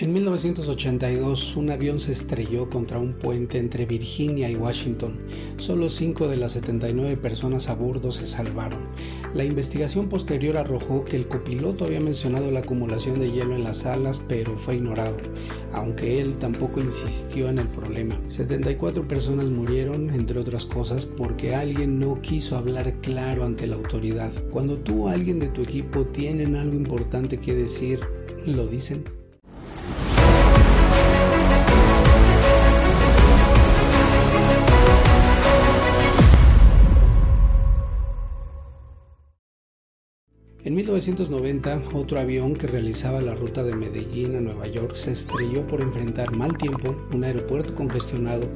En 1982, un avión se estrelló contra un puente entre Virginia y Washington. Solo 5 de las 79 personas a bordo se salvaron. La investigación posterior arrojó que el copiloto había mencionado la acumulación de hielo en las alas, pero fue ignorado, aunque él tampoco insistió en el problema. 74 personas murieron, entre otras cosas, porque alguien no quiso hablar claro ante la autoridad. Cuando tú o alguien de tu equipo tienen algo importante que decir, ¿lo dicen? En 1990, otro avión que realizaba la ruta de Medellín a Nueva York se estrelló por enfrentar mal tiempo, un aeropuerto congestionado,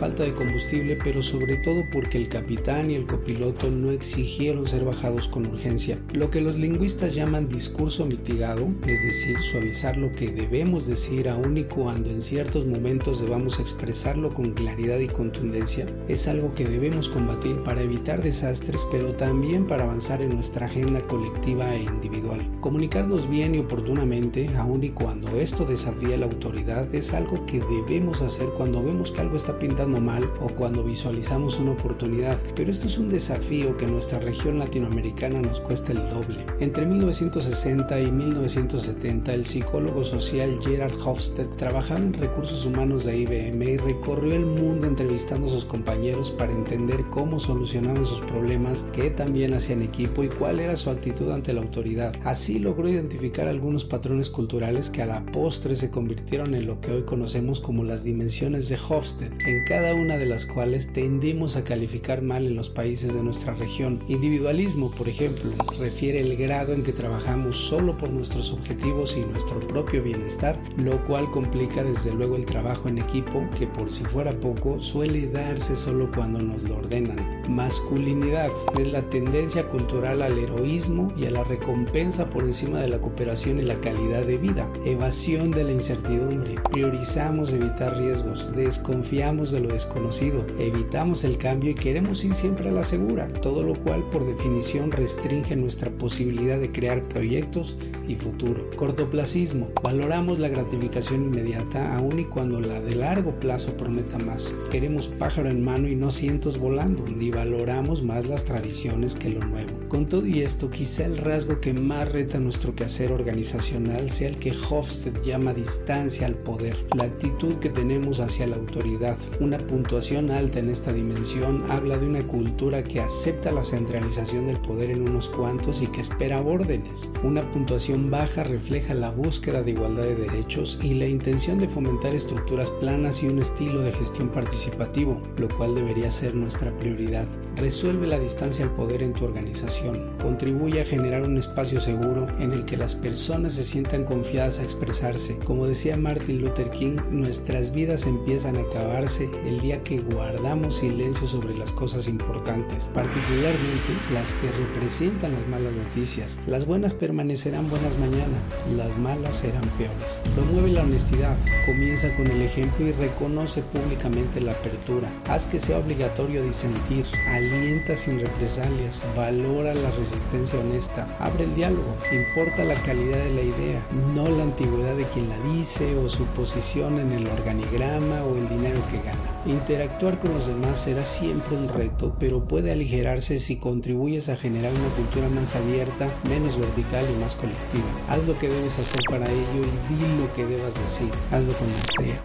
falta de combustible, pero sobre todo porque el capitán y el copiloto no exigieron ser bajados con urgencia. Lo que los lingüistas llaman discurso mitigado, es decir, suavizar lo que debemos decir aún y cuando en ciertos momentos debamos expresarlo con claridad y contundencia, es algo que debemos combatir para evitar desastres, pero también para avanzar en nuestra agenda colectiva e individual. Comunicarnos bien y oportunamente, aun y cuando esto desafía la autoridad, es algo que debemos hacer cuando vemos que algo está pintando mal o cuando visualizamos una oportunidad, pero esto es un desafío que en nuestra región latinoamericana nos cuesta el doble. Entre 1960 y 1970, el psicólogo social Gerard Hofstede trabajaba en recursos humanos de IBM y recorrió el mundo entrevistando a sus compañeros para entender cómo solucionaban sus problemas, qué también hacían equipo y cuál era su actitud ante la autoridad. Así logró identificar algunos patrones culturales que a la postre se convirtieron en lo que hoy conocemos como las dimensiones de Hofstede. En cada una de las cuales tendemos a calificar mal en los países de nuestra región. Individualismo, por ejemplo, refiere el grado en que trabajamos solo por nuestros objetivos y nuestro propio bienestar, lo cual complica desde luego el trabajo en equipo, que por si fuera poco suele darse solo cuando nos lo ordenan. Masculinidad es la tendencia cultural al heroísmo y a la recompensa por encima de la cooperación y la calidad de vida. Evasión de la incertidumbre. Priorizamos evitar riesgos, desconfiamos de lo desconocido, evitamos el cambio y queremos ir siempre a la segura, todo lo cual por definición restringe nuestra posibilidad de crear proyectos y futuro. Cortoplacismo, valoramos la gratificación inmediata aun y cuando la de largo plazo prometa más. Queremos pájaro en mano y no cientos volando, y valoramos más las tradiciones que lo nuevo. Con todo y esto, quizá el rasgo que más reta nuestro quehacer organizacional sea el que Hofstede llama distancia al poder, la actitud que tenemos hacia la autoridad, una puntuación alta en esta dimensión habla de una cultura que acepta la centralización del poder en unos cuantos y que espera órdenes. Una puntuación baja refleja la búsqueda de igualdad de derechos y la intención de fomentar estructuras planas y un estilo de gestión participativo, lo cual debería ser nuestra prioridad. Resuelve la distancia al poder en tu organización. Contribuye a generar un espacio seguro en el que las personas se sientan confiadas a expresarse. Como decía Martin Luther King, nuestras vidas empiezan a acabarse el día que guardamos silencio sobre las cosas importantes, particularmente las que representan las malas noticias. Las buenas permanecerán buenas mañana, las malas serán peores. Promueve la honestidad, comienza con el ejemplo y reconoce públicamente la apertura. Haz que sea obligatorio disentir, alienta sin represalias, valora la resistencia honesta, abre el diálogo, importa la calidad de la idea, no la antigüedad de quien la dice o su posición en el organigrama o el dinero que gana. Interactuar con los demás será siempre un reto, pero puede aligerarse si contribuyes a generar una cultura más abierta, menos vertical y más colectiva. Haz lo que debes hacer para ello y di lo que debas decir. Hazlo con maestría.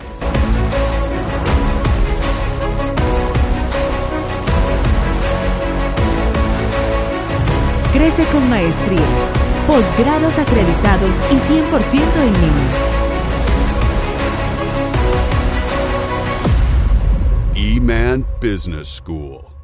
Crece con maestría. Posgrados acreditados y 100% en línea. E-Man Business School.